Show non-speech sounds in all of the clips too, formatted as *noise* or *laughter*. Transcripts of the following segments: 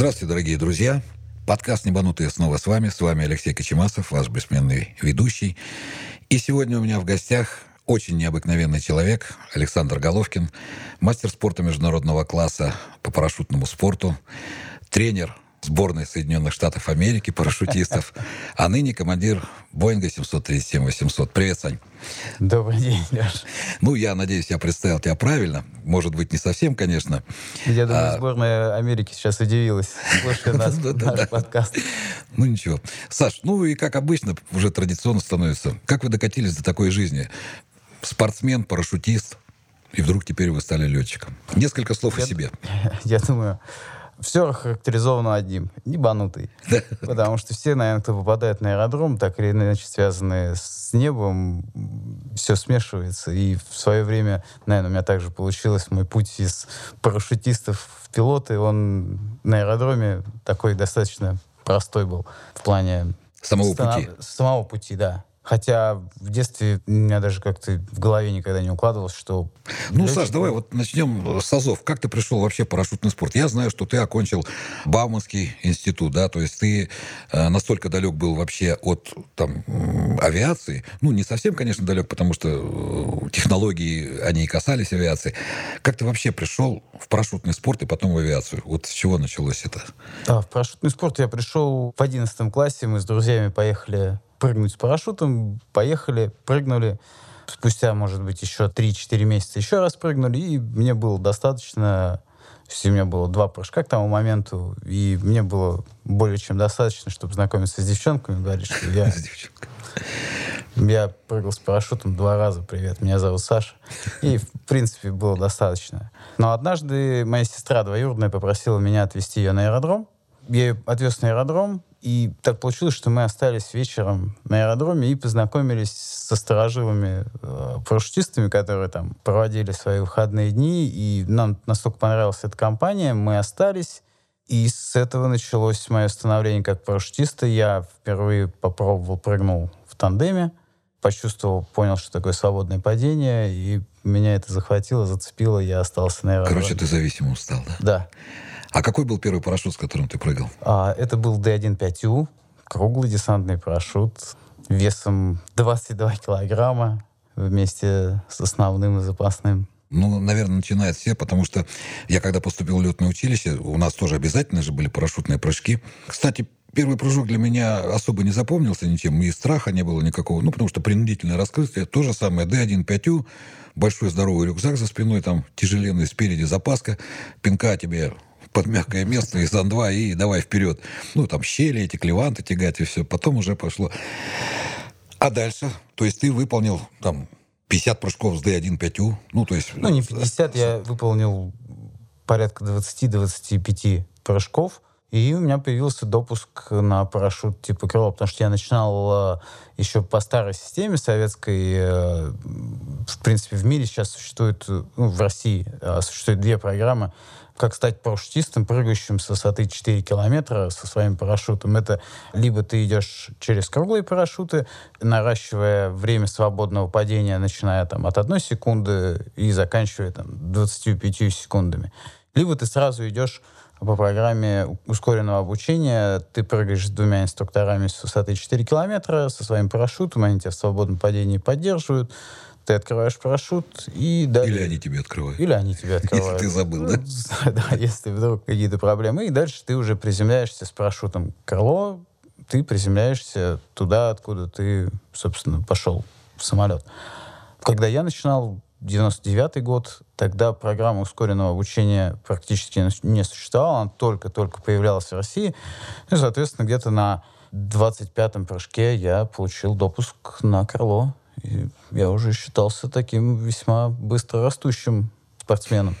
Здравствуйте, дорогие друзья. Подкаст «Небанутые» снова с вами. С вами Алексей Кочемасов, ваш бессменный ведущий. И сегодня у меня в гостях очень необыкновенный человек Александр Головкин, мастер спорта международного класса по парашютному спорту, тренер сборной Соединенных Штатов Америки парашютистов, а ныне командир Боинга 737-800. Привет, Сань. Добрый день, Леш. Ну, я надеюсь, я представил тебя правильно. Может быть, не совсем, конечно. Я думаю, а... сборная Америки сейчас удивилась, слушая нас, наш *laughs* подкаст. Ну, ничего. Саш, ну и как обычно, уже традиционно становится. Как вы докатились до такой жизни? Спортсмен, парашютист, и вдруг теперь вы стали летчиком. Несколько слов я, о себе. *laughs* Я думаю, все характеризовано одним — небанутый. *laughs* Потому что все, наверное, кто попадает на аэродром, так или иначе связанные с небом, все смешивается. И в свое время, наверное, у меня также получилось мой путь из парашютистов в пилоты. Он на аэродроме такой достаточно простой был в плане... Самого пути. Самого пути, да. Хотя в детстве у меня даже как-то в голове никогда не укладывалось, что... Ну, Саш, давай вот начнем с АЗОВ. Как ты пришел вообще в парашютный спорт? Я знаю, что ты окончил Бауманский институт, да, то есть ты э, настолько далек был вообще от там, авиации, ну, не совсем, конечно, далек, потому что э, технологии, они и касались авиации. Как ты вообще пришел в парашютный спорт и потом в авиацию? Вот с чего началось это? Да, в парашютный спорт я пришел в 11 классе, мы с друзьями поехали прыгнуть с парашютом, поехали, прыгнули. Спустя, может быть, еще 3-4 месяца еще раз прыгнули, и мне было достаточно у меня было два прыжка к тому моменту, и мне было более чем достаточно, чтобы знакомиться с девчонками, говорить, что я... *laughs* Я прыгал с парашютом два раза. Привет, меня зовут Саша. И, в принципе, было достаточно. Но однажды моя сестра двоюродная попросила меня отвезти ее на аэродром. Я отвез на аэродром, и так получилось, что мы остались вечером на аэродроме и познакомились со сторожилами э, парашютистами, которые там проводили свои выходные дни. И нам настолько понравилась эта компания, мы остались. И с этого началось мое становление как парашютиста. Я впервые попробовал, прыгнул в тандеме, почувствовал, понял, что такое свободное падение, и меня это захватило, зацепило, я остался на аэродроме. Короче, ты зависимым стал, да? Да. А какой был первый парашют, с которым ты прыгал? А, это был D1-5U, круглый десантный парашют весом 22 килограмма вместе с основным и запасным. Ну, наверное, начинает все, потому что я когда поступил в летное училище, у нас тоже обязательно же были парашютные прыжки. Кстати, первый прыжок для меня особо не запомнился ничем, и страха не было никакого, ну, потому что принудительное раскрытие, то же самое, D1-5U, большой здоровый рюкзак за спиной, там тяжеленный спереди запаска, пинка тебе под мягкое место из Ан-2 и давай вперед. Ну, там щели эти, клеванты тягать и все. Потом уже пошло. А дальше? То есть ты выполнил там 50 прыжков с D1 5U? Ну, то есть... Ну, не 50, я выполнил порядка 20-25 прыжков. И у меня появился допуск на парашют типа крыло, потому что я начинал э, еще по старой системе советской. Э, в принципе, в мире сейчас существует, ну, в России э, существует две программы как стать парашютистом, прыгающим с высоты 4 километра со своим парашютом. Это либо ты идешь через круглые парашюты, наращивая время свободного падения, начиная там от одной секунды и заканчивая там 25 секундами. Либо ты сразу идешь по программе ускоренного обучения. Ты прыгаешь с двумя инструкторами с высоты 4 километра со своим парашютом, они тебя в свободном падении поддерживают ты открываешь парашют и дальше... Или они тебе открывают. Или они тебе открывают. Если ты забыл, да? *laughs* Да, если вдруг какие-то проблемы. И дальше ты уже приземляешься с парашютом крыло, ты приземляешься туда, откуда ты, собственно, пошел в самолет. Когда я начинал 99 год, тогда программа ускоренного обучения практически не существовала, она только-только появлялась в России. И, соответственно, где-то на 25-м прыжке я получил допуск на крыло и я уже считался таким весьма быстро растущим спортсменом.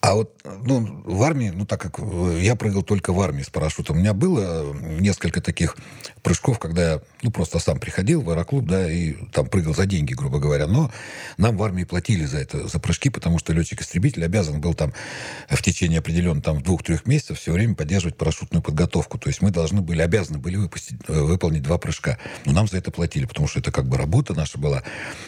А вот ну, в армии, ну так как я прыгал только в армии с парашютом, у меня было несколько таких прыжков, когда я ну, просто сам приходил в аэроклуб, да, и там прыгал за деньги, грубо говоря. Но нам в армии платили за это, за прыжки, потому что летчик-истребитель обязан был там в течение определенных там двух-трех месяцев все время поддерживать парашютную подготовку. То есть мы должны были, обязаны были выпустить, э, выполнить два прыжка. Но нам за это платили, потому что это как бы работа наша была.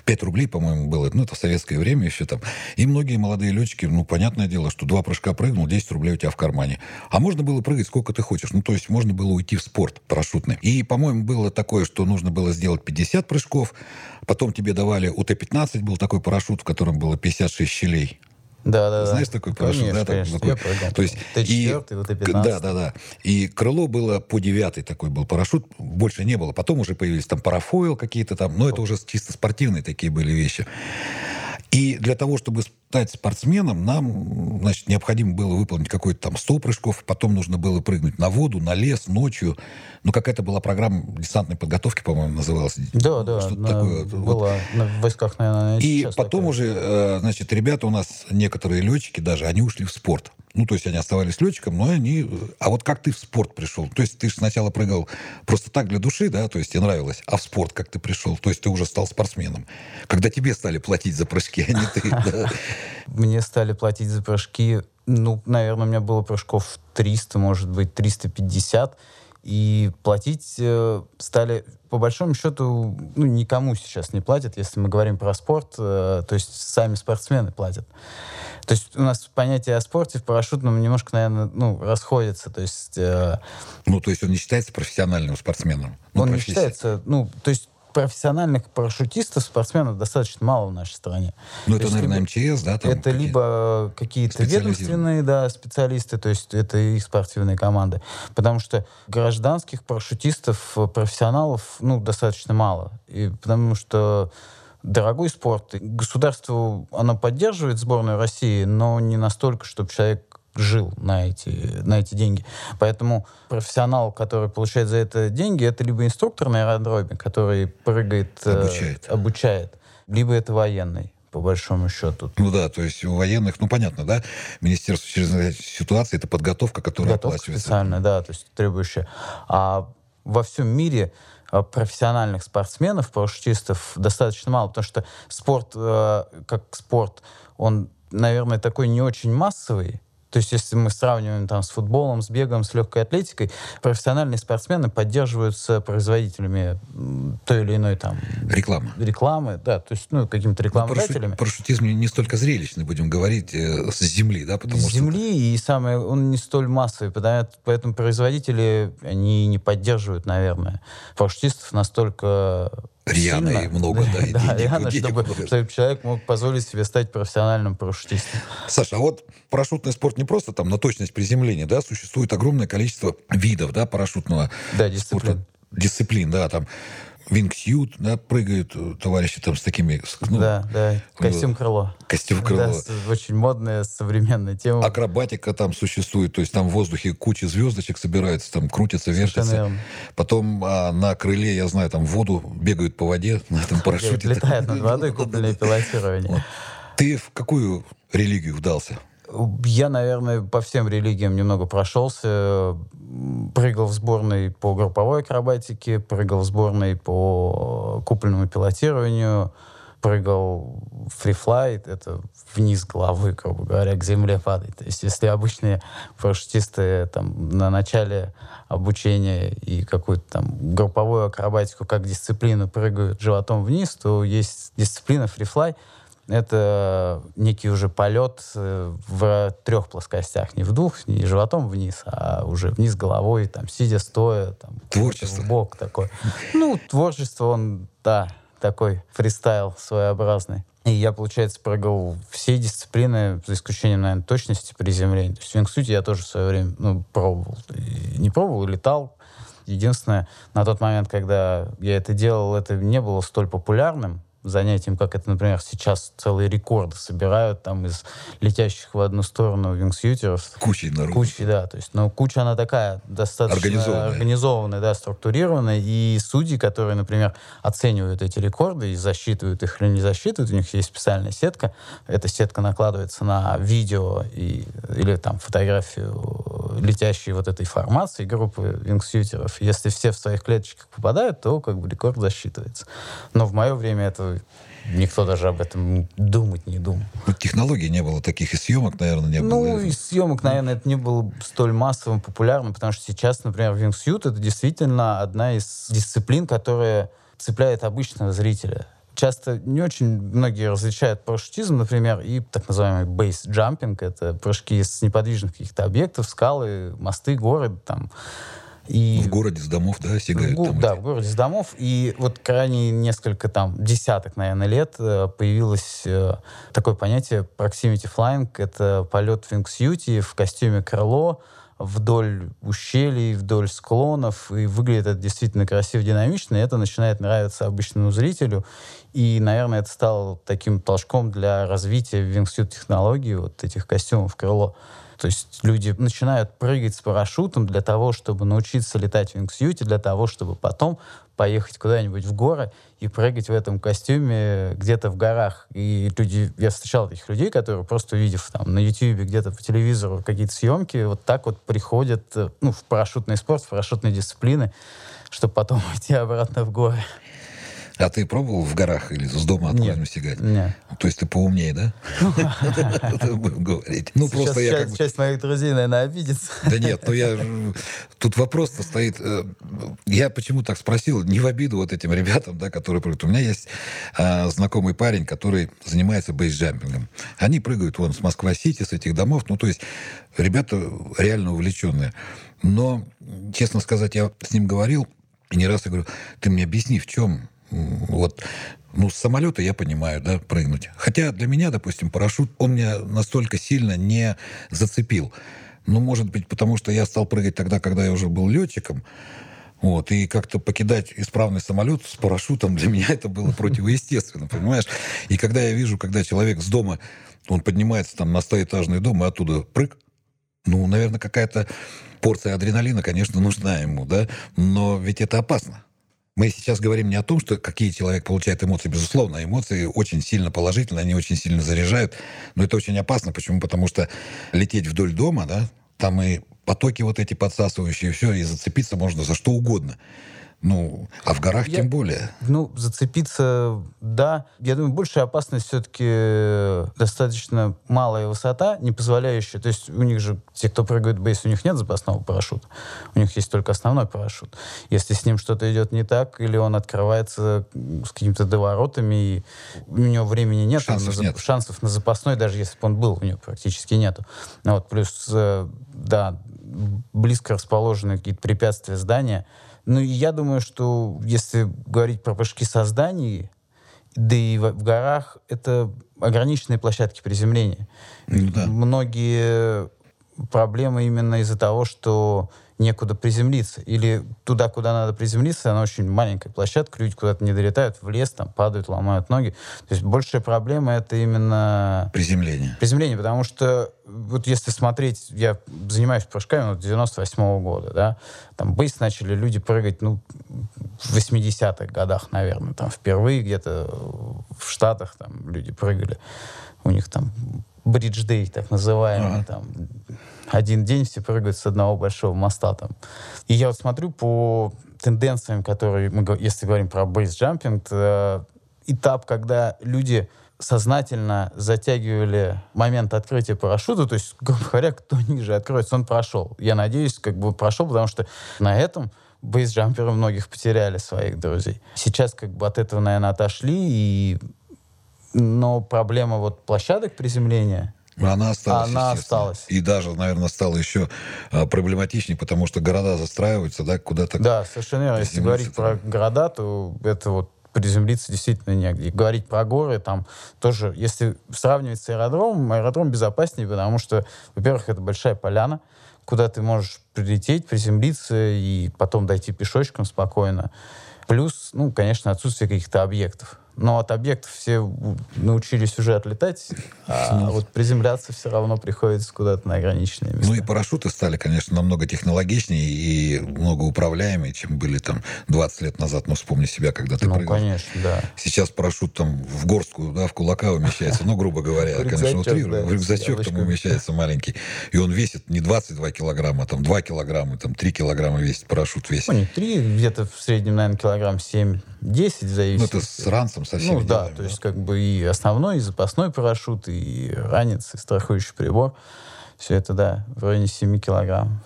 Пять рублей, по-моему, было, ну это в советское время еще там. И многие молодые летчики, ну понятное дело, что два прыжка прыгнул, 10 рублей у тебя в кармане. А можно было прыгать сколько ты хочешь. Ну, то есть можно было уйти в спорт парашютный. И, по-моему, было такое, что нужно было сделать 50 прыжков, потом тебе давали УТ-15, был такой парашют, в котором было 56 щелей. Да, да, Знаешь такой парашют? Конечно, да, конечно. такой, Я то есть, Т4, и, вот Т15. Да, да, да. И крыло было по девятый такой был парашют, больше не было. Потом уже появились там парафойл какие-то там, но это уже чисто спортивные такие были вещи. И для того, чтобы стать спортсменом, нам, значит, необходимо было выполнить какой-то там 100 прыжков, потом нужно было прыгнуть на воду, на лес, ночью. Ну, какая-то была программа десантной подготовки, по-моему, называлась. Да, да, Что-то на- такое. Вот. была на в войсках, наверное, И потом такая. уже, э, значит, ребята у нас, некоторые летчики даже, они ушли в спорт. Ну, то есть они оставались летчиком, но они... А вот как ты в спорт пришел? То есть ты же сначала прыгал просто так для души, да, то есть тебе нравилось, а в спорт как ты пришел? То есть ты уже стал спортсменом. Когда тебе стали платить за прыжки, а не ты. *laughs* Мне стали платить за прыжки, ну, наверное, у меня было прыжков 300, может быть, 350. И платить э, стали, по большому счету, ну, никому сейчас не платят, если мы говорим про спорт, э, то есть сами спортсмены платят. То есть у нас понятие о спорте в парашютном немножко, наверное, ну, расходится. То есть э, Ну, то есть он не считается профессиональным спортсменом. Ну, он не профессия. считается, ну, то есть профессиональных парашютистов, спортсменов достаточно мало в нашей стране. Ну, То это, есть наверное, либо- МЧС, да? там это какие- либо какие-то ведомственные да, специалисты, то есть это их спортивные команды. Потому что гражданских парашютистов, э, профессионалов, ну, достаточно мало. И потому что дорогой спорт. Государство, оно поддерживает сборную России, но не настолько, чтобы человек жил на эти, на эти деньги. Поэтому профессионал, который получает за это деньги, это либо инструктор на аэродроме, который прыгает, э, Обучает. обучает, либо это военный, по большому счету. Ну да, то есть у военных, ну понятно, да, Министерство чрезвычайных ситуаций это подготовка, которая Подготовка оплачивается. специальная, да, то есть требующая. А во всем мире э, профессиональных спортсменов, парашютистов достаточно мало, потому что спорт, э, как спорт, он, наверное, такой не очень массовый. То есть, если мы сравниваем там с футболом, с бегом, с легкой атлетикой, профессиональные спортсмены поддерживаются производителями той или иной там Реклама. рекламы, да, то есть, ну, какими-то Ну, рекламодателями. парашют- парашютизм не, столько зрелищный, будем говорить, э, с земли, да, потому с что... земли, и самое, он не столь массовый, потому- поэтому производители, они не поддерживают, наверное, парашютистов настолько Рьяно сильно. и много, да, и *laughs* да, денег- рьяно, денег чтобы, много. чтобы человек мог позволить себе стать профессиональным парашютистом. Саша, а вот парашютный спорт не просто там на точность приземления, да, существует огромное количество видов, да, парашютного Да, спорта. дисциплин. Дисциплин, да, там вингсьют, да, прыгают э, товарищи там с такими, ну, да, да, костюм крыло. костюм крыло. Да, очень модная современная тема. Акробатика там существует, то есть там в воздухе куча звездочек собирается, там крутятся, верно. Потом а, на крыле, я знаю, там воду бегают по воде на этом парашюте. Летает над водой купольное *laughs* пилотирование. Ты в какую религию вдался? Я, наверное, по всем религиям немного прошелся. Прыгал в сборной по групповой акробатике, прыгал в сборной по купольному пилотированию, прыгал фрифлайт, это вниз головой, грубо говоря, к земле падать. То есть если обычные парашютисты там на начале обучения и какую-то там групповую акробатику как дисциплину прыгают животом вниз, то есть дисциплина фрифлай, это некий уже полет э, в трех плоскостях. Не в двух, не животом вниз, а уже вниз головой, там, сидя, стоя. Там, Творчество. Бок такое. Ну, творчество, он, да, такой фристайл своеобразный. И я, получается, прыгал все дисциплины, за исключением, наверное, точности приземления. То есть в вингсуте я тоже в свое время ну, пробовал. И не пробовал, летал. Единственное, на тот момент, когда я это делал, это не было столь популярным занятием, как это, например, сейчас целые рекорды собирают там из летящих в одну сторону вингсьютеров. Кучей народу. Кучей, да. То есть, но куча, она такая достаточно Организованная. организованная, да, структурированная. И судьи, которые, например, оценивают эти рекорды и засчитывают их или не засчитывают, у них есть специальная сетка. Эта сетка накладывается на видео и, или там фотографию летящей вот этой формации группы вингсьютеров. Если все в своих клеточках попадают, то как бы рекорд засчитывается. Но в мое время это никто даже об этом думать не думал. Ну, технологий не было таких, и съемок, наверное, не Ну, было. из съемок, наверное, это не было столь массовым, популярным, потому что сейчас, например, вингсьют — это действительно одна из дисциплин, которая цепляет обычного зрителя. часто не очень многие различают парашютизм, например, и так называемый jumping, это прыжки с неподвижных каких-то объектов, скалы, мосты, горы, там, и в городе с домов, да, сигают? В, там да, эти? в городе с домов. И вот крайне несколько там десяток, наверное, лет э, появилось э, такое понятие proximity flying. Это полет вингсьюти в костюме крыло вдоль ущелий, вдоль склонов. И выглядит это действительно красиво, динамично. И это начинает нравиться обычному зрителю. И, наверное, это стало таким толчком для развития вингсьют технологий, вот этих костюмов крыло. То есть люди начинают прыгать с парашютом для того, чтобы научиться летать в вингсьюте, для того, чтобы потом поехать куда-нибудь в горы и прыгать в этом костюме где-то в горах. И люди, я встречал таких людей, которые просто увидев там на YouTube где-то по телевизору какие-то съемки, вот так вот приходят э, ну, в парашютный спорт, в парашютные дисциплины, чтобы потом *laughs* идти обратно в горы. А ты пробовал в горах или с дома откуда стегать? Нет. То есть ты поумнее, да? *laughs* Будем говорить. Ну, просто я Часть моих друзей, наверное, обидится. Да нет, ну я... Тут вопрос-то стоит... Э, я почему так спросил, не в обиду вот этим ребятам, да, которые прыгают. У меня есть а, знакомый парень, который занимается бейсджампингом. Они прыгают вон с Москва-Сити, с этих домов. Ну, то есть ребята реально увлеченные. Но, честно сказать, я с ним говорил, и не раз я говорю, ты мне объясни, в чем вот, ну, с самолета я понимаю, да, прыгнуть. Хотя для меня, допустим, парашют, он меня настолько сильно не зацепил. Ну, может быть, потому что я стал прыгать тогда, когда я уже был летчиком. Вот, и как-то покидать исправный самолет с парашютом для меня *laughs* это было противоестественно, понимаешь? И когда я вижу, когда человек с дома, он поднимается там на стоэтажный дом и оттуда прыг, ну, наверное, какая-то порция адреналина, конечно, нужна ему, да, но ведь это опасно. Мы сейчас говорим не о том, что какие человек получает эмоции. Безусловно, эмоции очень сильно положительные, они очень сильно заряжают. Но это очень опасно. Почему? Потому что лететь вдоль дома, да, там и потоки вот эти подсасывающие, все, и зацепиться можно за что угодно. Ну, а в горах я, тем более. Ну, зацепиться, да. Я думаю, большая опасность все-таки достаточно малая высота, не позволяющая... То есть у них же, те, кто прыгает бейс, у них нет запасного парашюта. У них есть только основной парашют. Если с ним что-то идет не так, или он открывается с какими-то доворотами, и у него времени нет, шансов, на, нет. шансов на запасной, даже если бы он был, у него практически нету. Ну вот, плюс, э, да, близко расположены какие-то препятствия здания — ну, я думаю, что если говорить про прыжки со зданий, да и в, в горах, это ограниченные площадки приземления. Ну, да. Многие проблемы именно из-за того, что некуда приземлиться. Или туда, куда надо приземлиться, она очень маленькая площадка, люди куда-то не долетают, в лес, там падают, ломают ноги. То есть большая проблема это именно... Приземление. Приземление, потому что вот если смотреть, я занимаюсь прыжками вот, 98 -го года, да, там бейс начали люди прыгать, ну, в 80-х годах, наверное, там впервые где-то в Штатах там люди прыгали. У них там бридж-дей, так называемый, ага. там один день все прыгают с одного большого моста там. И я вот смотрю по тенденциям, которые мы, если говорим про бейсджампинг, этап, когда люди сознательно затягивали момент открытия парашюта, то есть, грубо говоря, кто ниже откроется, он прошел. Я надеюсь, как бы прошел, потому что на этом бейсджамперы многих потеряли своих друзей. Сейчас как бы от этого, наверное, отошли, и... но проблема вот площадок приземления, она осталась. Она осталась. И даже, наверное, стало еще а, проблематичнее, потому что города застраиваются, да, куда-то. Да, совершенно верно. Если говорить про города, то это вот приземлиться действительно негде. И говорить про горы, там тоже, если сравнивать с аэродромом, аэродром безопаснее, потому что, во-первых, это большая поляна, куда ты можешь прилететь, приземлиться и потом дойти пешочком спокойно. Плюс, ну, конечно, отсутствие каких-то объектов. Но от объектов все научились уже отлетать, а вот приземляться все равно приходится куда-то на ограниченные места. Ну и парашюты стали, конечно, намного технологичнее и много управляемее, чем были там 20 лет назад. Ну, вспомни себя, когда ты ну, прыгал. конечно, да. Сейчас парашют там в горстку, да, в кулака умещается, ну, грубо говоря, конечно, утрирую. В рюкзачок там умещается маленький. И он весит не 22 а килограмма, там 2 килограмма, там 3 килограмма весит парашют весит. Ну, не 3, где-то в среднем, наверное, килограмм 7. 10 зависит. Ну, это с ранцем совсем. Ну, да, да, то есть как бы и основной, и запасной парашют, и ранец, и страхующий прибор. Все это, да, в районе 7 килограмм.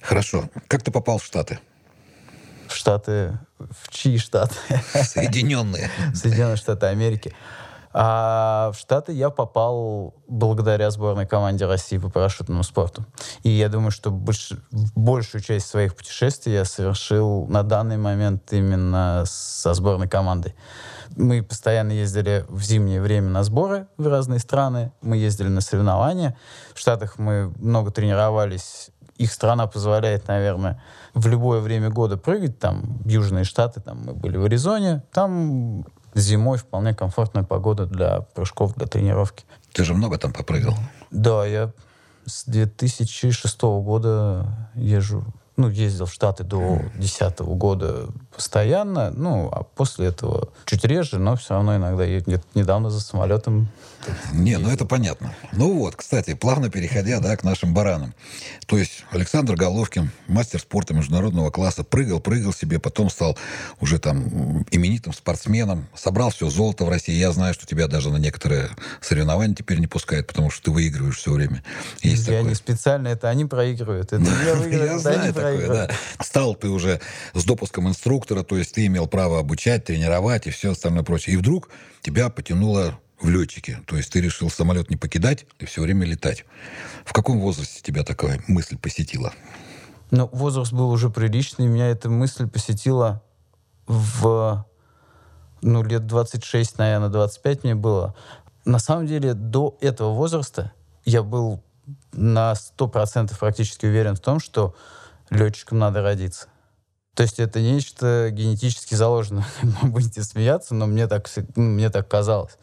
Хорошо. Как ты попал в Штаты? В Штаты... В чьи Штаты? Соединенные. Соединенные *laughs* Штаты Америки. А в Штаты я попал благодаря сборной команде России по парашютному спорту. И я думаю, что больш... большую часть своих путешествий я совершил на данный момент именно со сборной командой. Мы постоянно ездили в зимнее время на сборы в разные страны. Мы ездили на соревнования. В Штатах мы много тренировались. Их страна позволяет, наверное, в любое время года прыгать. Там Южные Штаты, там мы были в Аризоне. Там зимой вполне комфортная погода для прыжков, для тренировки. Ты же много там попрыгал? Да, я с 2006 года езжу ну, ездил в Штаты до 2010 года постоянно, ну, а после этого чуть реже, но все равно иногда где недавно за самолетом. Не, ну это понятно. Ну вот, кстати, плавно переходя, да, к нашим баранам. То есть Александр Головкин, мастер спорта международного класса, прыгал, прыгал себе, потом стал уже там именитым спортсменом, собрал все золото в России. Я знаю, что тебя даже на некоторые соревнования теперь не пускают, потому что ты выигрываешь все время. Есть я такое. не специально, это они проигрывают. Это я я знаю такое, да. Стал ты уже с допуском инструктора, то есть ты имел право обучать, тренировать и все остальное прочее. И вдруг тебя потянуло в летчике. То есть ты решил самолет не покидать и все время летать. В каком возрасте тебя такая мысль посетила? Ну, возраст был уже приличный. Меня эта мысль посетила в ну, лет 26, наверное, 25 мне было. На самом деле, до этого возраста я был на 100% практически уверен в том, что летчиком надо родиться. То есть это нечто генетически заложено. *laughs* Будете смеяться, но мне так, ну, мне так казалось.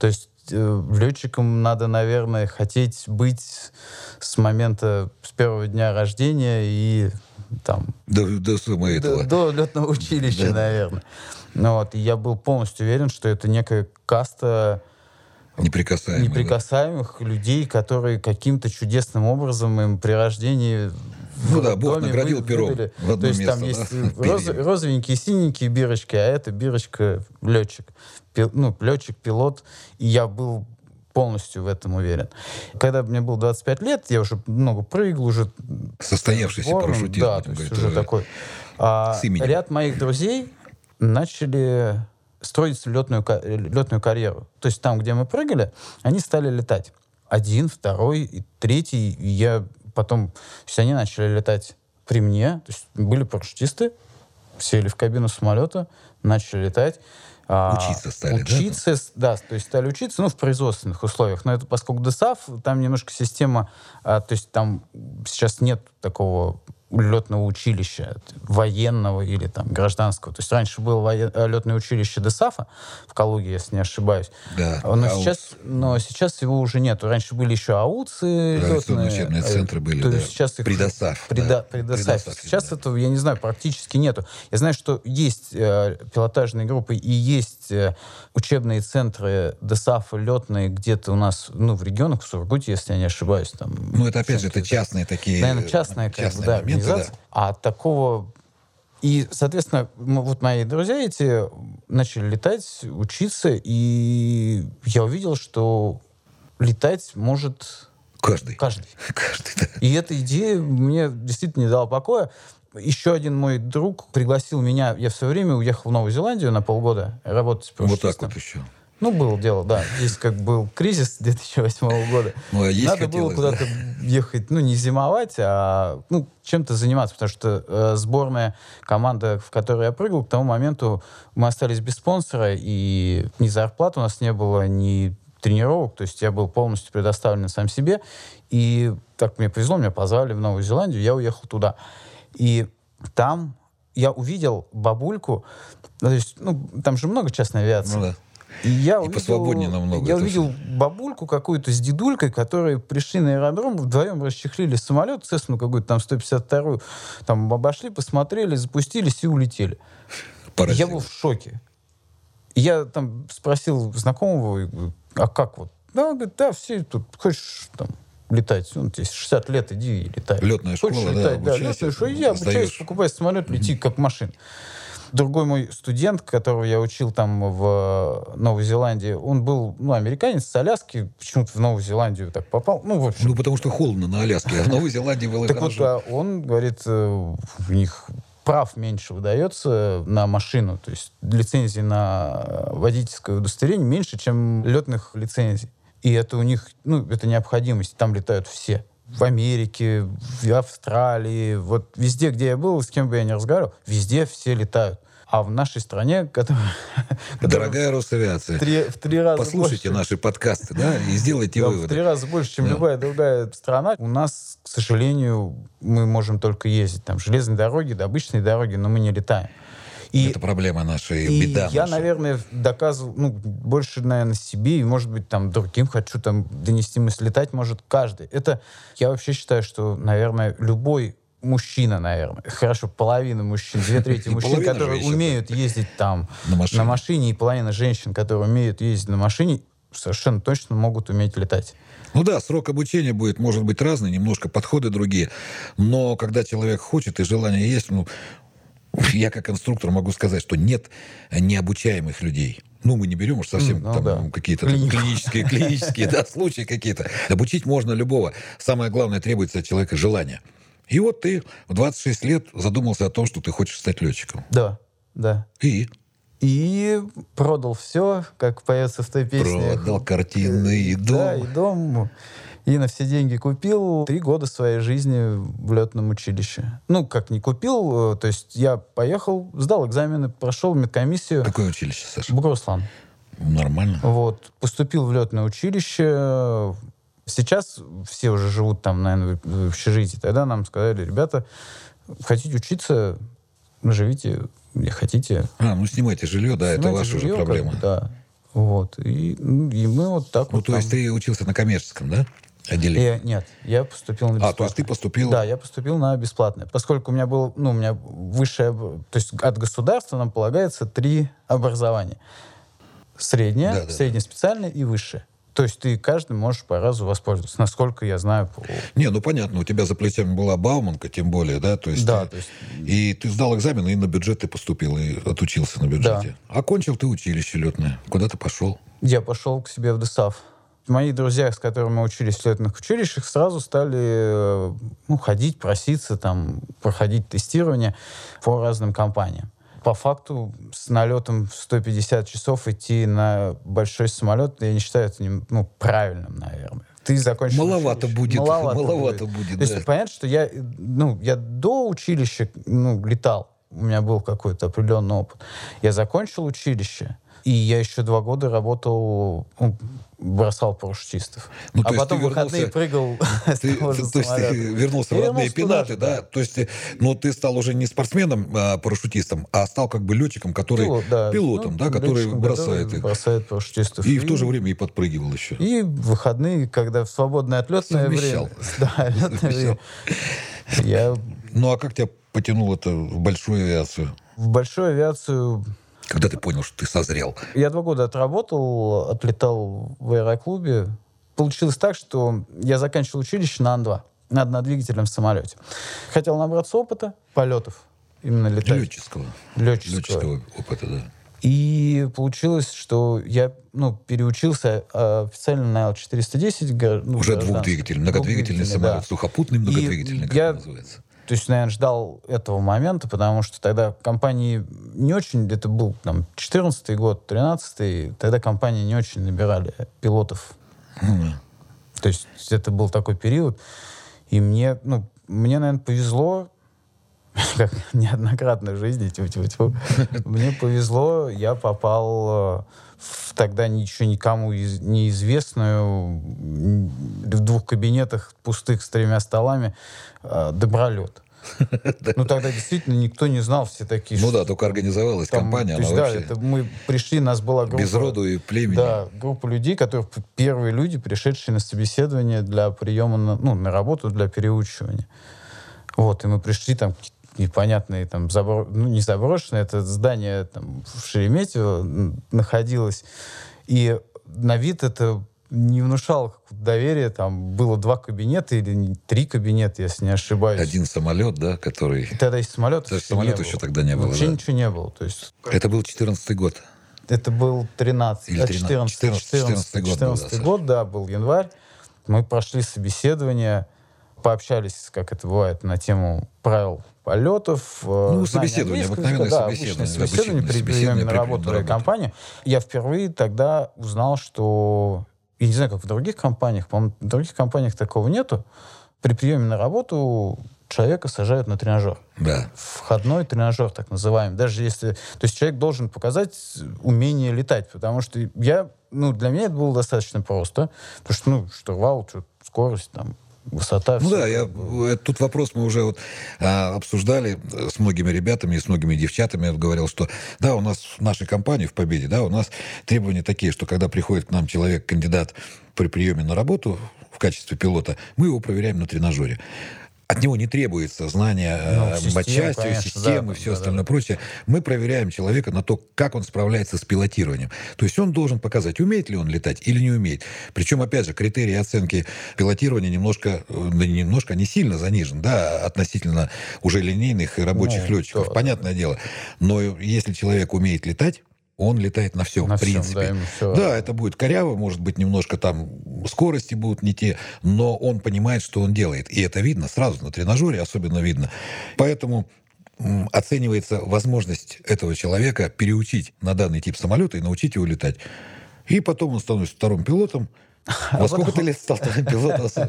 То есть э, летчиком надо, наверное, хотеть быть с момента, с первого дня рождения и там... До, до суммы этого. До, до летного училища, да. наверное. Ну, вот, и я был полностью уверен, что это некая каста неприкасаемых, неприкасаемых да. людей, которые каким-то чудесным образом им при рождении ну да, Бог наградил пером в одно То есть место, там есть роз, розовенькие, синенькие бирочки, а это бирочка летчик. Пил, ну, летчик, пилот. И я был полностью в этом уверен. Когда мне было 25 лет, я уже много прыгал, уже... Состоявшийся парашютист. Да, то есть уже такой. А, ряд моих друзей начали строить летную, летную карьеру. То есть там, где мы прыгали, они стали летать. Один, второй третий. Я потом, то есть они начали летать при мне, то есть были парашютисты, сели в кабину самолета, начали летать. А, учиться стали, учиться, да? да? то есть стали учиться, ну, в производственных условиях. Но это поскольку ДСАФ, там немножко система, а, то есть там сейчас нет такого летного училища военного или там гражданского. То есть раньше было воен... Э, летное училище ДСАФа в Калуге, если не ошибаюсь. Да. Но АУЦ. сейчас, но сейчас его уже нет. Раньше были еще АУЦы да, летные. учебные центры были, то да. Сейчас их... Придосав. Прида... Да. Придосав. Сейчас да. этого, я не знаю, практически нету. Я знаю, что есть э, пилотажные группы и есть э, учебные центры ДСАФа летные где-то у нас, ну, в регионах, в Сургуте, если я не ошибаюсь. Там, ну, это опять же, это частные такие... Наверное, частные, частные как да, организации. Да. А такого и, соответственно, вот мои друзья эти начали летать, учиться, и я увидел, что летать может каждый. Каждый. *laughs* каждый да. И эта идея мне действительно не дала покоя. Еще один мой друг пригласил меня, я в свое время уехал в Новую Зеландию на полгода работать Вот так вот еще. Ну, было дело, да. Здесь как был кризис 2008 года. Ну, а Надо было куда-то да? ехать, ну, не зимовать, а ну, чем-то заниматься, потому что э, сборная команда, в которой я прыгал, к тому моменту мы остались без спонсора, и ни зарплат у нас не было, ни тренировок, то есть я был полностью предоставлен сам себе, и так мне повезло, меня позвали в Новую Зеландию, я уехал туда. И там я увидел бабульку, то есть, ну, там же много частной авиации. Ну, да я и увидел, посвободнее намного. Я увидел все. бабульку какую-то с дедулькой, которые пришли на аэродром, вдвоем расчехлили самолет, Цесну какую-то там 152-ю, там обошли, посмотрели, запустились и улетели. Я был в шоке. Я там спросил знакомого, а как вот? Да, он говорит, да, все тут, хочешь там летать. Ну, то есть 60 лет, иди и летай. Летная школа, Хочешь да, летать, да, летная школа, иди, обучайся, покупай самолет, лети как машина. Другой мой студент, которого я учил там в Новой Зеландии, он был, ну, американец с Аляски, почему-то в Новую Зеландию так попал. Ну, в общем. Ну, потому что холодно на Аляске, а в Новой Зеландии было Так вот, он говорит, э, у них прав меньше выдается на машину, то есть лицензии на водительское удостоверение меньше, чем летных лицензий. И это у них, ну, это необходимость. Там летают все. В Америке, в Австралии, вот везде, где я был, с кем бы я ни разговаривал, везде все летают. А в нашей стране, *laughs* которая... Дорогая Росавиация, три, в три раза послушайте больше, наши подкасты, да, и сделайте да, выводы. в три раза больше, чем Да. любая другая страна. У нас, к сожалению, мы можем только ездить там железные дороги, да, обычные дороги, но мы не летаем. И Это проблема наша, и и беда я, наша. наверное, доказывал, ну, больше, наверное, себе, и, может быть, там, другим хочу там донести мысль. Летать может каждый. Это, я вообще считаю, что, наверное, любой мужчина, наверное, *laughs* хорошо, половина мужчин, две трети *laughs* мужчин, которые женщин, умеют ездить там На машине. на машине, и половина женщин, которые умеют ездить на машине, совершенно точно могут уметь летать. Ну да, срок обучения будет, может быть, разный, немножко подходы другие. Но когда человек хочет и желание есть, ну, я как инструктор могу сказать, что нет необучаемых людей. Ну, мы не берем уж совсем ну там, да. какие-то Клинику. клинические, клинические да, случаи какие-то. Обучить можно любого. Самое главное, требуется от человека желание. И вот ты в 26 лет задумался о том, что ты хочешь стать летчиком. Да, да. И И продал все, как поется в той песне. продал картины и Да, дом. и дом. И на все деньги купил три года своей жизни в летном училище. Ну, как не купил, э, то есть я поехал, сдал экзамены, прошел медкомиссию. Какое училище, Саша? Бугуруслан. Нормально. Вот. Поступил в летное училище. Сейчас все уже живут там, наверное, в общежитии. Тогда нам сказали, ребята, хотите учиться, живите где хотите. А, ну снимайте жилье, да, это Снимайте ваша уже жилье, как бы, проблема. Да. Вот. И, ну, и мы вот так Ну, вот то есть там- ты учился на коммерческом, да, отделении? Я- нет, я поступил на А, бесплатное. то есть ты поступил... Да, я поступил на бесплатное. Поскольку у меня было, ну, у меня высшее, то есть от государства нам полагается три образования. Среднее, Да, да, среднее специальное и высшее. То есть ты каждый можешь по разу воспользоваться, насколько я знаю. По... Не, ну понятно, у тебя за плечами была Бауманка, тем более, да, то есть... Да, ты- то есть И ты сдал экзамен, и на бюджет ты поступил, и отучился на бюджете. Окончил ты училище летное. Куда ты пошел? я пошел к себе в ДСАФ. Мои друзья, с которыми мы учились в летных училищах, сразу стали э, ну, ходить, проситься, там, проходить тестирование по разным компаниям. По факту с налетом в 150 часов идти на большой самолет, я не считаю это ну, правильным, наверное. Ты закончил Маловато училище. будет, Маловато, маловато будет. будет, То есть да. понятно, что я, ну, я до училища ну, летал, у меня был какой-то определенный опыт. Я закончил училище, и я еще два года работал, ну, бросал парашютистов. Ну, а потом в выходные прыгал *laughs* с Ты, то есть ты вернулся в родные пенаты, да? То есть, ну, ты стал уже не спортсменом, а парашютистом, а стал как бы летчиком, который... Пилот, да. Пилотом, Ну, да, который бросает их. бросает парашютистов. И в то же время и подпрыгивал еще. И в выходные, когда в свободное отлетное время... *laughs* Да, летное время. Я Ну, а как тебя потянуло это в большую авиацию? в большую авиацию Когда ты понял, что ты созрел? Я два года отработал, отлетал в аэроклубе. Получилось так, что я заканчивал училище на Ан-2, на однодвигательном самолете. Хотел набраться опыта полетов, именно летать. Летческого. Летческого. Летческого опыта, да. И получилось, что я ну, переучился э, официально на Л-410. гра- ну, Уже двухдвигательный, многодвигательный самолет. да. Сухопутный многодвигательный, как я- это называется. То есть, наверное, ждал этого момента, потому что тогда компании не очень, это был там 14 год, 13 тогда компании не очень набирали пилотов. То есть это был такой период. И мне, ну, мне, наверное, повезло, *laughs* как неоднократно в жизни, тьфу-тьфу-тьфу. мне повезло, я попал э, в тогда ничего никому из- неизвестную, в двух кабинетах пустых с тремя столами, э, добролет. *laughs* Ну, тогда действительно никто не знал, все такие... Ну да, только организовалась там, компания, то есть, она да, это мы пришли, нас была группа... без роду и племени. Да, группа людей, которые первые люди, пришедшие на собеседование для приема, на, ну, на работу для переучивания. Вот, и мы пришли там какие-то непонятные, там, забро... ну, не заброшенные, это здание там в Шереметьево находилось, и на вид это не внушало какого-то доверия, там было два кабинета или три кабинета, если не ошибаюсь. Один самолет, да, который... И Тогда и самолетов Даже не еще было. тогда не было, Вообще да. ничего не было. То есть Это был 14 год. это был 13, Или а, 13, 14, 14 14, год был, да, 14 Саша. год, да, был январь. Мы прошли собеседование, пообщались, как это бывает, на тему правил полетов. Ну, собеседование, обыкновенное да, собеседование. собеседование при приеме на работу в компании. Я впервые тогда узнал, что... Я не знаю, как в других компаниях, по-моему, в других компаниях такого нету. При приеме на работу человека сажают на тренажер. Да. Входной тренажер, так называемый. Даже если... То есть человек должен показать умение летать, потому что я... Ну, для меня это было достаточно просто, потому что, ну, штурвал, скорость, там, высота. Ну да, я, э, тут вопрос мы уже вот, а, обсуждали с многими ребятами и с многими девчатами. Я говорил, что да, у нас в нашей компании, в Победе, да, у нас требования такие, что когда приходит к нам человек, кандидат при приеме на работу в качестве пилота, мы его проверяем на тренажере от него не требуется знания ну, систем, матчасти, конечно, системы да, все да, остальное да. прочее. Мы проверяем человека на то, как он справляется с пилотированием. То есть он должен показать, умеет ли он летать или не умеет. Причем, опять же, критерии оценки пилотирования немножко, да не немножко, не сильно занижен, да, относительно уже линейных и рабочих ну, летчиков, то, понятное дело. Но если человек умеет летать, он летает на всем, на в принципе. Всем, да, все... да, это будет коряво, может быть, немножко там скорости будут не те, но он понимает, что он делает. И это видно сразу на тренажере, особенно видно. Поэтому оценивается возможность этого человека переучить на данный тип самолета и научить его летать. И потом он становится вторым пилотом. Во сколько ты лет стал вторым пилотом? *laughs*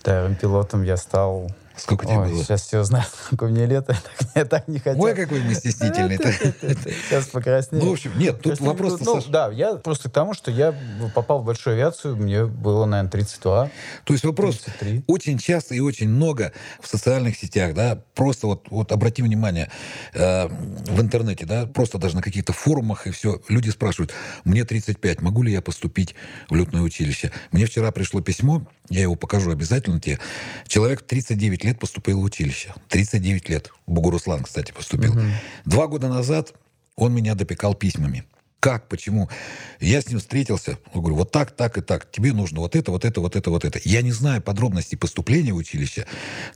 Вторым пилотом я стал Сколько тебе Ой, было? Сейчас все знают, *laughs* сколько мне лет. *laughs* Я так не хотел. Ой, какой мы стеснительный. Сейчас покраснею. Ну, в общем, нет, тут вопрос... Ну, да, я просто к тому, что я попал в большую авиацию, мне было, наверное, 32. То есть вопрос очень часто и очень много в социальных сетях, да, просто вот, вот обрати внимание, э, в интернете, да, просто даже на каких-то форумах и все, люди спрашивают, мне 35, могу ли я поступить в летное училище? Мне вчера пришло письмо, я его покажу обязательно тебе. Человек 39 лет поступил в училище. 39 лет. Бугуруслан, кстати, поступил. Угу. Два года назад он меня допекал письмами. Как, почему? Я с ним встретился, я говорю, вот так, так и так. Тебе нужно вот это, вот это, вот это, вот это. Я не знаю подробностей поступления в училище,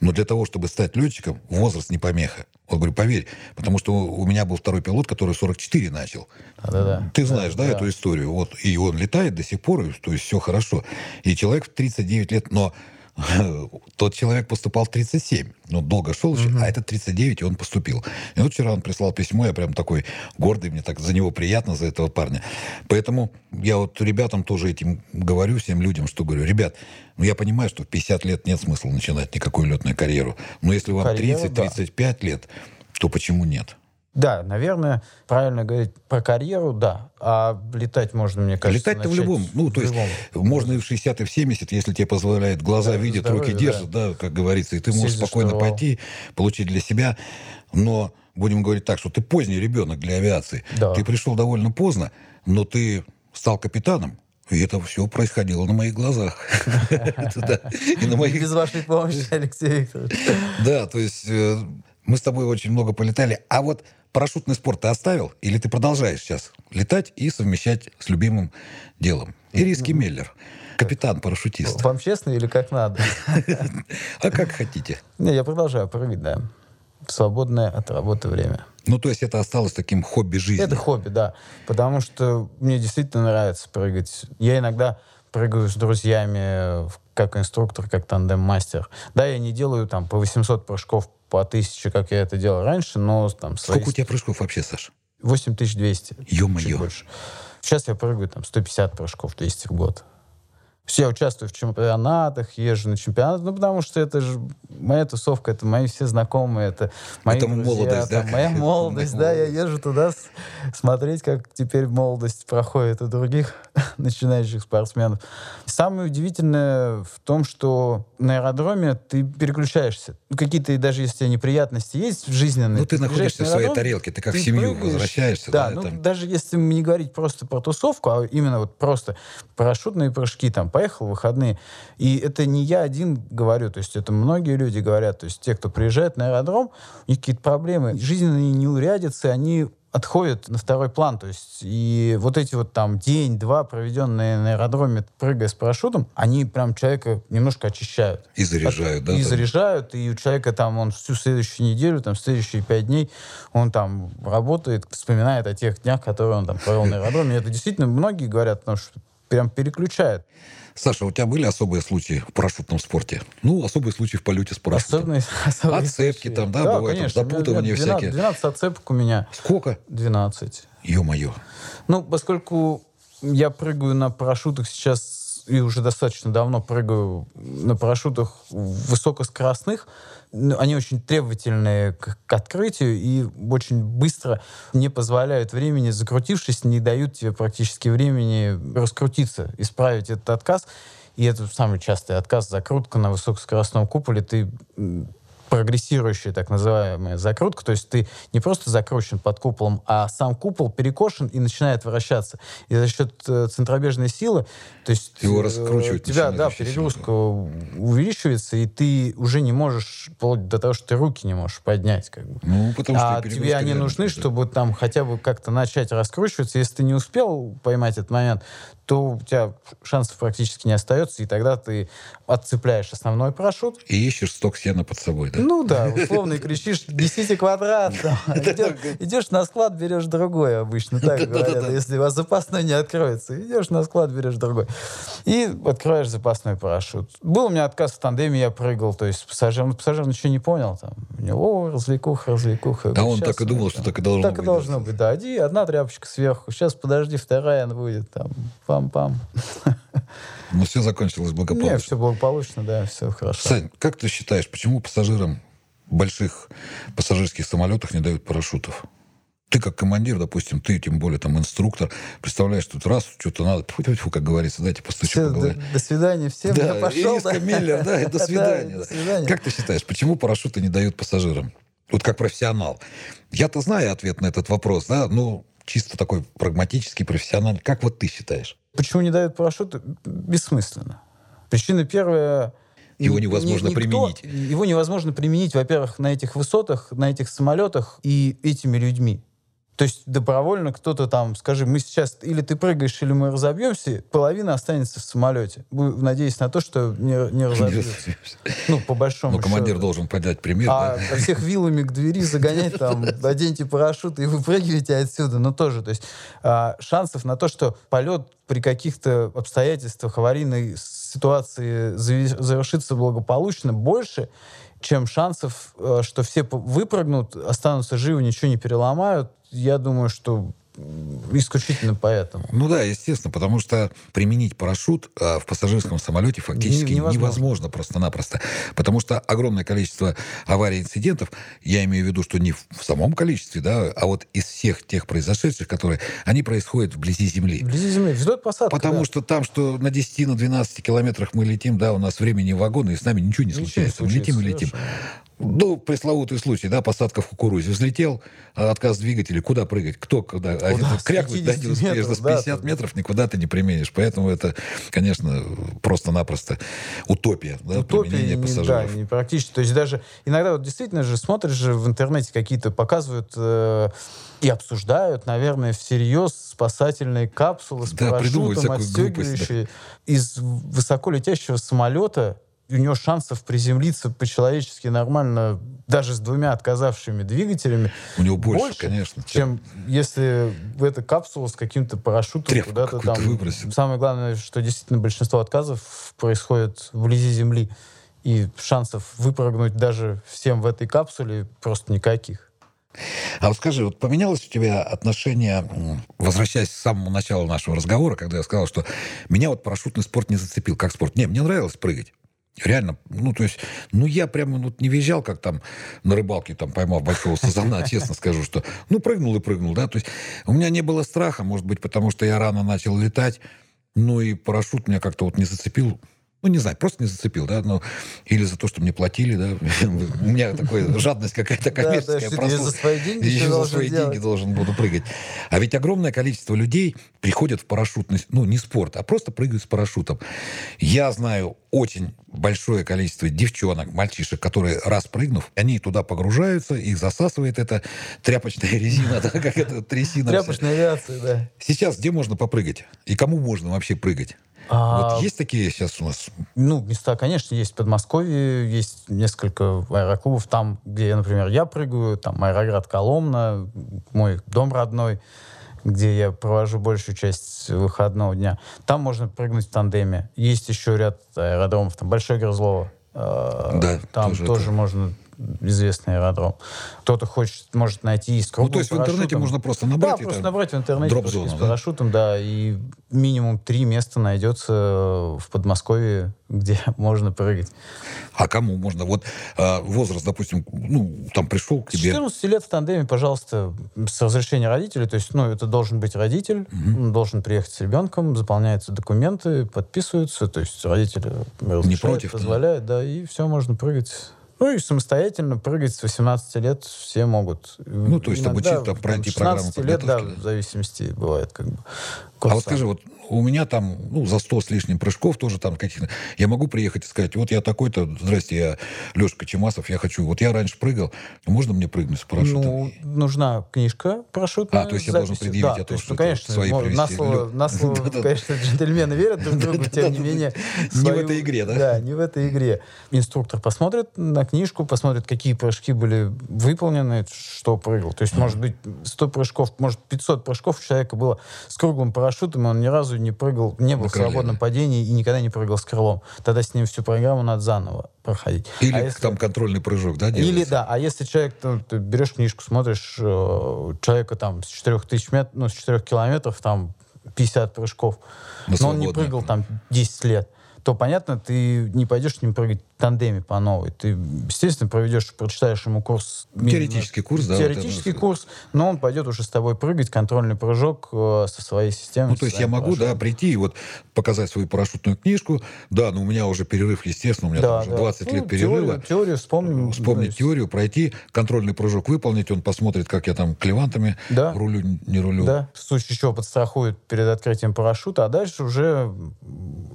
но для того, чтобы стать летчиком, возраст не помеха. Он говорю, поверь, потому что у меня был второй пилот, который 44 начал. Да-да-да. Ты знаешь, да, да, эту историю? Вот, и он летает до сих пор, то есть все хорошо. И человек в 39 лет, но *laughs* тот человек поступал в 37. Ну, долго шел угу. а этот 39, и он поступил. И вот вчера он прислал письмо, я прям такой гордый, мне так за него приятно, за этого парня. Поэтому я вот ребятам тоже этим говорю, всем людям, что говорю, ребят, ну, я понимаю, что в 50 лет нет смысла начинать никакую летную карьеру. Но если вам 30-35 да. лет, то почему нет? Да, наверное, правильно говорить про карьеру, да. А летать можно, мне кажется, Летать-то в любом. Ну, то есть любом. можно и в 60, и в 70, если тебе позволяет, глаза да, видят, здоровье, руки держат, да. да, как говорится, и ты можешь Съездишь спокойно пойти, получить для себя. Но будем говорить так, что ты поздний ребенок для авиации. Да. Ты пришел довольно поздно, но ты стал капитаном, и это все происходило на моих глазах. *laughs* Без вашей помощи, Алексей Викторович. Да, то есть э, мы с тобой очень много полетали. А вот парашютный спорт ты оставил? Или ты продолжаешь сейчас летать и совмещать с любимым делом? Ириски Меллер. Капитан-парашютист. Вам честно или как надо? *laughs* А как хотите. Не, я продолжаю прыгать, да. В свободное от работы время. Ну, то есть это осталось таким хобби жизни? Это хобби, да. Потому что мне действительно нравится прыгать. Я иногда прыгаю с друзьями как инструктор, как тандем-мастер. Да, я не делаю там по 800 прыжков по 1000, как я это делал раньше, но там... Свои... Сколько у тебя прыжков вообще, Саша? 8200. Ё-моё. Сейчас я прыгаю там 150 прыжков 200 в год. Все участвую в чемпионатах, езжу на чемпионат, ну, потому что это же моя тусовка, это мои все знакомые, это мои это друзья. молодость, да? Моя *laughs* молодость, да, я езжу туда смотреть, как теперь молодость проходит у других *laughs* начинающих спортсменов. Самое удивительное в том, что на аэродроме ты переключаешься. Ну, какие-то, даже если неприятности есть в жизни, Ну, ты, ты находишься в своей тарелке, ты как ты в семью прыгаешь. возвращаешься. Да, да ну, там... даже если не говорить просто про тусовку, а именно вот просто парашютные прыжки, там, поехал в выходные. И это не я один говорю, то есть это многие люди говорят, то есть те, кто приезжает на аэродром, у них какие-то проблемы, жизненные неурядицы, они отходят на второй план. То есть и вот эти вот там день-два, проведенные на аэродроме, прыгая с парашютом, они прям человека немножко очищают. И заряжают, От, да? И там? заряжают, и у человека там он всю следующую неделю, там следующие пять дней, он там работает, вспоминает о тех днях, которые он там провел на аэродроме. И это действительно многие говорят, потому что прям переключает. Саша, у тебя были особые случаи в парашютном спорте? Ну, особые случаи в полете с парашютом. Особенные, особые Отцепки случаи. там, да, да бывают, конечно. там запутывания 12, всякие. 12 отцепок у меня. Сколько? 12. Ё-моё. Ну, поскольку я прыгаю на парашютах сейчас и уже достаточно давно прыгаю на парашютах высокоскоростных, ну, они очень требовательные к, к открытию и очень быстро не позволяют времени, закрутившись, не дают тебе практически времени раскрутиться, исправить этот отказ. И это самый частый отказ, закрутка на высокоскоростном куполе. Ты прогрессирующая так называемая закрутка, то есть ты не просто закручен под куполом, а сам купол перекошен и начинает вращаться. И за счет э, центробежной силы, то есть Его э, раскручивать у тебя, да, перегрузка увеличивается, и ты уже не можешь, вплоть до того, что ты руки не можешь поднять. Как бы. Ну, потому что А тебе они нужны, будет. чтобы там хотя бы как-то начать раскручиваться. Если ты не успел поймать этот момент, то у тебя шансов практически не остается, и тогда ты отцепляешь основной парашют. И ищешь сток сена под собой, да? Ну да, условно и кричишь, несите квадрат. Идешь- на склад, берешь другой обычно, так говорят, если у вас запасной не откроется. Идешь на склад, берешь другой. И открываешь запасной парашют. Был у меня отказ в тандеме, я прыгал, то есть пассажир, ну, пассажир ничего не понял. Там, у него, о, развлекуха, развлекуха. А он так и думал, что так и должно Так быть, и да. должно быть, да. Иди, одна тряпочка сверху, сейчас подожди, вторая будет, там, пам-пам. Но все закончилось благополучно. все благополучно, да, все хорошо. Сань, как ты считаешь, почему пассажирам больших пассажирских самолетах не дают парашютов? Ты как командир, допустим, ты тем более там инструктор, представляешь, тут раз что-то надо, тьфу-тьфу-тьфу, как говорится, дайте постучу Все, по голове. до, до свидания всем, я Да, пошел. Ириска Миллер, да, и до *laughs* Да, свидания. до да. свидания. Как ты считаешь, почему парашюты не дают пассажирам? Вот как профессионал. Я-то знаю ответ на этот вопрос, да, ну, чисто такой прагматический, профессиональный. Как вот ты считаешь? Почему не дают парашют? Бессмысленно. Причина первая... Его невозможно ни- никто- применить. Его невозможно применить, во-первых, на этих высотах, на этих самолетах и этими людьми. То есть добровольно кто-то там, скажи, мы сейчас или ты прыгаешь, или мы разобьемся, половина останется в самолете. Надеясь на то, что не, не *laughs* разобьется. Ну, по большому Ну, командир счету. должен подать пример, А да? *laughs* всех вилами к двери *laughs* загонять, там, оденьте парашют и выпрыгивайте отсюда. Ну, тоже. То есть а, шансов на то, что полет при каких-то обстоятельствах аварийной ситуации завершится благополучно, больше, чем шансов, э, что все выпрыгнут, останутся живы, ничего не переломают. Я думаю, что исключительно поэтому. Ну да, естественно, потому что применить парашют а, в пассажирском самолете фактически Не- невозможно. невозможно, просто-напросто. Потому что огромное количество аварий инцидентов, я имею в виду, что не в самом количестве, да, а вот из всех тех произошедших, которые, они происходят вблизи Земли. Вблизи Земли. Взлет посадка. Потому да. что там, что на 10, на 12 километрах мы летим, да, у нас времени вагона, и с нами ничего не Ничего не случается. Мы летим и случается, летим. Ну, пресловутый случай, да, посадка в кукурузе. Взлетел, а отказ двигателя, куда прыгать? Кто, когда? С крякнуть, да, 50 не успеешь, метров, за да, 50 там. метров никуда ты не применишь. Поэтому это, конечно, просто-напросто утопия, да, Утопия, применения не- пассажиров. да, не практически. То есть даже иногда вот действительно же смотришь же в интернете какие-то показывают э, и обсуждают, наверное, всерьез спасательные капсулы с Да, парашютом, глупость, да. отстегивающие. Из высоко летящего самолета у него шансов приземлиться по-человечески нормально даже с двумя отказавшими двигателями У него больше, конечно, чем если в эта капсула с каким-то парашютом куда-то там. выбросил. Самое главное, что действительно большинство отказов происходит вблизи Земли. И шансов выпрыгнуть даже всем в этой капсуле просто никаких. А вот скажи, вот поменялось у тебя отношение, возвращаясь к самому началу нашего разговора, когда я сказал, что меня вот парашютный спорт не зацепил как спорт. Не, мне нравилось прыгать. Реально, ну, то есть, ну, я прямо ну, не визжал, как там на рыбалке, там, поймав большого сазана, *laughs* честно скажу, что, ну, прыгнул и прыгнул, да, то есть у меня не было страха, может быть, потому что я рано начал летать, ну, и парашют меня как-то вот не зацепил, ну, не знаю, просто не зацепил, да, ну, или за то, что мне платили, да, *laughs* у меня такая жадность какая-то Да, да, коммерческая проснулась. за свои деньги Еще за свои деньги должен буду прыгать. А ведь огромное количество людей приходят в парашютный, ну, не спорт, а просто прыгают с парашютом. Я знаю очень большое количество девчонок, мальчишек, которые, раз прыгнув, они туда погружаются, их засасывает эта тряпочная резина, *laughs* да, как это трясина. Тряпочная авиация, да. Сейчас где можно попрыгать? И кому можно вообще прыгать? А, Вот есть такие сейчас у нас? Ну, места, конечно, есть в Подмосковье, есть несколько аэроклубов, там, где, например, я прыгаю, там аэроград Коломна, мой дом родной, где я провожу большую часть выходного дня. Там можно прыгнуть в тандеме. Есть еще ряд аэродромов, там Большой Грозлово. Э, да, там тоже, тоже можно известный аэродром. Кто-то хочет, может найти из Ну, то есть в интернете можно просто набрать? Да, просто набрать в интернете дроп-зону, с парашютом, да? да, и минимум три места найдется в Подмосковье, где *laughs* можно прыгать. А кому можно? Вот э, возраст, допустим, ну, там пришел к тебе... С 14 лет в тандеме, пожалуйста, с разрешения родителей, то есть, ну, это должен быть родитель, угу. он должен приехать с ребенком, заполняются документы, подписываются, то есть родители не против, позволяют, да, и все, можно прыгать ну и самостоятельно прыгать с 18 лет все могут. Ну, то есть Иногда, обучить, там, пройти программу лет, да, в зависимости бывает как бы. Курса. А вот скажи, вот у меня там, ну, за 100 с лишним прыжков тоже там каких-то... Я могу приехать и сказать, вот я такой-то, здрасте, я Лешка Чемасов, я хочу... Вот я раньше прыгал, можно мне прыгнуть с парашютом? Ну, нужна книжка парашютная. А, то есть я должен предъявить, да, я то, что ну, конечно, свои привести. На слово, *laughs* на слово конечно, джентльмены верят друг другу, тем не менее... Не в этой игре, да? Да, не в этой игре. Инструктор посмотрит на книжку, посмотрит, какие прыжки были выполнены, что прыгал. То есть, может быть, 100 прыжков, может, 500 прыжков у человека было с круглым парашютом, и он ни разу не прыгал, не был в свободном падении и никогда не прыгал с крылом. Тогда с ним всю программу надо заново проходить. Или а если... там контрольный прыжок, да, делается? Или да, а если человек, ну, ты берешь книжку, смотришь, э, человека там с 4000 метров, ну, с 4 километров, там 50 прыжков, но, но он не прыгал там 10 лет, то, понятно, ты не пойдешь с ним прыгать тандеме по новой. Ты, естественно, проведешь, прочитаешь ему курс. Теоретический курс, да? Теоретический вот курс, но он пойдет уже с тобой прыгать, контрольный прыжок э, со своей системой. Ну, то есть я могу, парашютом. да, прийти и вот показать свою парашютную книжку. Да, но у меня уже перерыв, естественно, у меня да, там уже да. 20 ну, лет перерыва. Теорию, теорию вспомним. Вспомнить есть... теорию, пройти, контрольный прыжок выполнить, он посмотрит, как я там клевантами да. рулю, не рулю. Да, в случае чего подстрахует перед открытием парашюта, а дальше уже,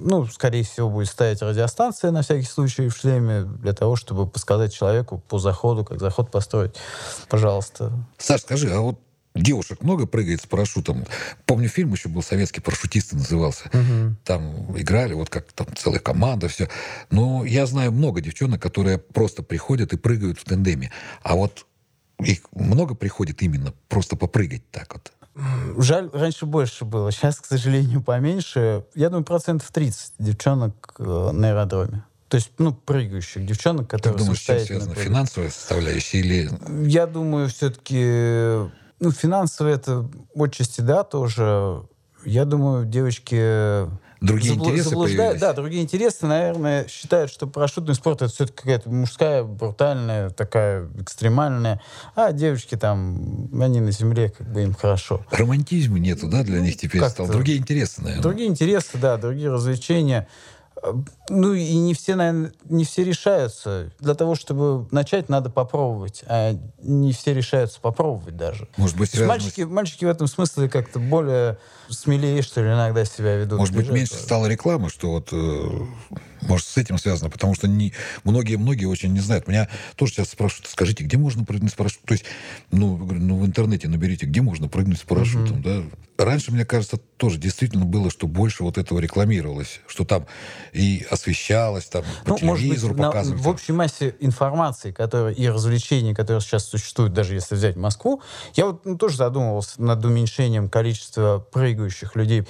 ну, скорее всего, будет ставить радиостанция на всякий случай в шлеме для того, чтобы подсказать человеку по заходу, как заход построить. Пожалуйста. Саш, скажи, а вот девушек много прыгает с парашютом. Помню, фильм еще был советский, парашютисты назывался. Угу. Там играли, вот как там целая команда, все. Но я знаю много девчонок, которые просто приходят и прыгают в тандеме. А вот их много приходит именно просто попрыгать так вот. Жаль, раньше больше было. *laughs* Сейчас, к сожалению, поменьше. Я думаю, процентов 30 девчонок э, на аэродроме. То есть, ну, прыгающих девчонок, которые... Ты думаешь, связано? Прыгают. Финансовая составляющая или... Я думаю, все-таки... Ну, финансовая это отчасти, да, тоже. Я думаю, девочки... Другие забл- интересы появились. Да, другие интересы, наверное, считают, что парашютный спорт это все-таки какая-то мужская, брутальная, такая экстремальная. А девочки там, они на земле, как бы им хорошо. Романтизма нету, да, для них теперь стал. Другие интересы, наверное. Другие интересы, да, другие развлечения. Ну и не все, наверное, не все решаются. Для того, чтобы начать, надо попробовать. А не все решаются попробовать даже. Может быть, связано... мальчики, мальчики в этом смысле как-то более смелее, что ли, иногда себя ведут. Может быть, меньше стало рекламы, что вот э, может, с этим связано, потому что многие-многие очень не знают. Меня тоже сейчас спрашивают, скажите, где можно прыгнуть с парашютом? То есть, ну, ну в интернете наберите, где можно прыгнуть с парашютом, mm-hmm. да? Раньше, мне кажется, тоже действительно было, что больше вот этого рекламировалось, что там и освещалось, там ну, по телевизору может быть, показывали. На, в общей массе информации которые, и развлечений, которые сейчас существуют, даже если взять Москву, я вот ну, тоже задумывался над уменьшением количества прыгающих людей.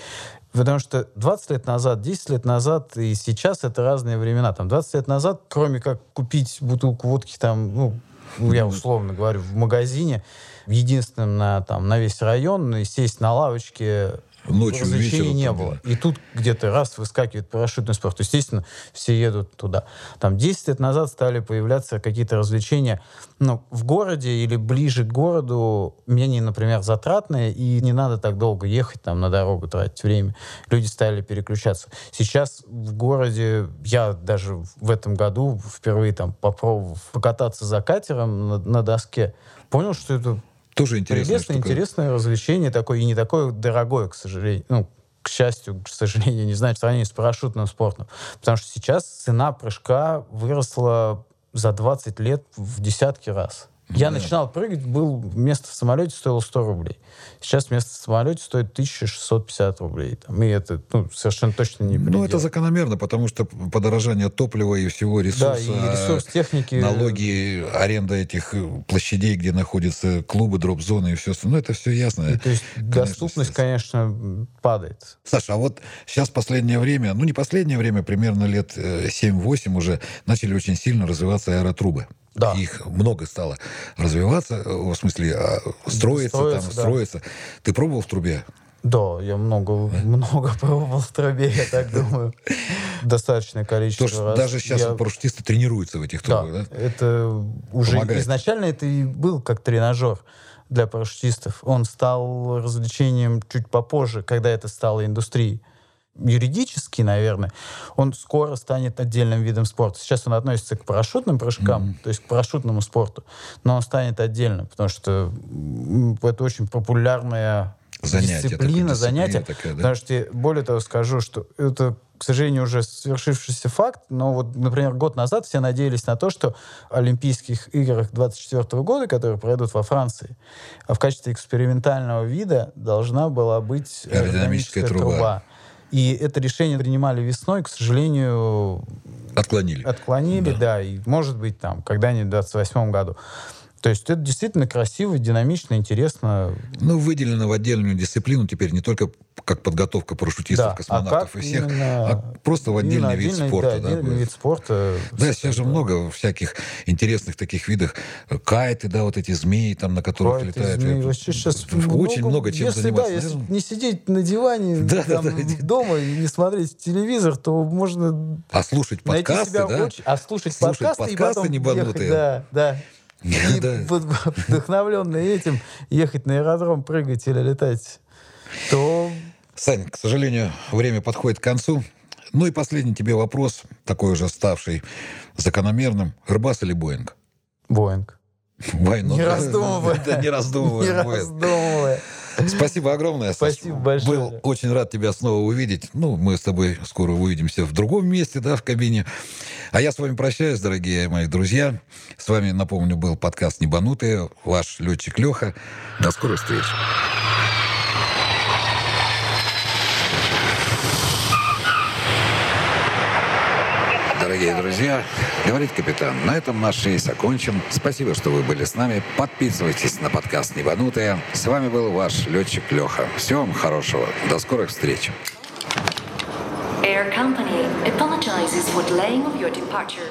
Потому что 20 лет назад, 10 лет назад и сейчас это разные времена. Там 20 лет назад, кроме как купить бутылку водки там, ну, я условно говорю, в магазине, единственным на, там, на весь район, и сесть на лавочке Ночью, вечером, не было. И тут где-то раз выскакивает парашютный спорт. Естественно, все едут туда. Там 10 лет назад стали появляться какие-то развлечения ну, в городе или ближе к городу, менее, например, затратные, и не надо так долго ехать там на дорогу, тратить время. Люди стали переключаться. Сейчас в городе, я даже в этом году впервые там попробовал покататься за катером на, на доске, понял, что это тоже интересное. Интересное, интересное развлечение такое, и не такое дорогое, к сожалению. Ну, к счастью, к сожалению, не знаю, в сравнении с парашютным спортом. Потому что сейчас цена прыжка выросла за 20 лет в десятки раз. Я да. начинал прыгать, был место в самолете стоило 100 рублей. Сейчас место в самолете стоит 1650 рублей. Там, и это ну, совершенно точно не предел. Ну, это закономерно, потому что подорожание топлива и всего ресурса, да, и ресурс техники. налоги, аренда этих площадей, где находятся клубы, дроп-зоны и все остальное, ну, это все ясно. И, то есть конечно, доступность, конечно, падает. Саша, а вот сейчас последнее время, ну не последнее время, примерно лет 7-8 уже начали очень сильно развиваться аэротрубы. Да. Их много стало развиваться, э, в смысле а, строиться, строиться, там, да. строиться. Ты пробовал в трубе? Да, я много, много *laughs* пробовал в трубе, я так думаю. Достаточное количество Потому раз. Даже сейчас я... парашютисты тренируются в этих трубах, да? да? это уже Помогает. изначально это и был как тренажер для парашютистов. Он стал развлечением чуть попозже, когда это стало индустрией юридически, наверное, он скоро станет отдельным видом спорта. Сейчас он относится к парашютным прыжкам, mm-hmm. то есть к парашютному спорту, но он станет отдельно, потому что это очень популярная занятие, дисциплина, занятие. Такая, да? Потому что, более того, скажу, что это, к сожалению, уже свершившийся факт, но вот, например, год назад все надеялись на то, что Олимпийских играх 24 года, которые пройдут во Франции, в качестве экспериментального вида должна была быть аэродинамическая труба. труба. И это решение принимали весной, к сожалению... Отклонили. Отклонили, да. да и, может быть, там, когда-нибудь в 28 году. То есть это действительно красиво, динамично, интересно. Ну, выделено в отдельную дисциплину теперь не только как подготовка парашютистов, да. космонавтов а и всех, именно... а просто в отдельный именно вид отдельный, спорта. Да, да, вид спорта. Да, сейчас же много всяких интересных таких видов. Кайты, да, вот эти змеи, там, на которых Кайты, летают. Змеи. Вообще сейчас Очень много, много чем если, заниматься. Да, если не сидеть на диване *laughs* да, там, да, да. дома и не смотреть телевизор, то можно а слушать подкасты, да? очень... А слушать, слушать подкасты, подкасты и потом. Ехать, да, да. И да. вдохновленный этим ехать на аэродром, прыгать или летать, то... Сань, к сожалению, время подходит к концу. Ну и последний тебе вопрос, такой уже ставший закономерным. Airbus или Боинг? Боинг. Войну. Не раздумывая. Да, не раздумывая. Не раздумывая. Спасибо огромное. Спасибо большое. Был очень рад тебя снова увидеть. Ну, мы с тобой скоро увидимся в другом месте, да, в кабине. А я с вами прощаюсь, дорогие мои друзья. С вами, напомню, был подкаст «Небанутые», ваш летчик Леха. До скорых встреч. Дорогие друзья, говорит капитан, на этом наш рейс окончен. Спасибо, что вы были с нами. Подписывайтесь на подкаст «Небанутые». С вами был ваш летчик Леха. Всего вам хорошего. До скорых встреч. Air Company apologizes for delaying of your departure.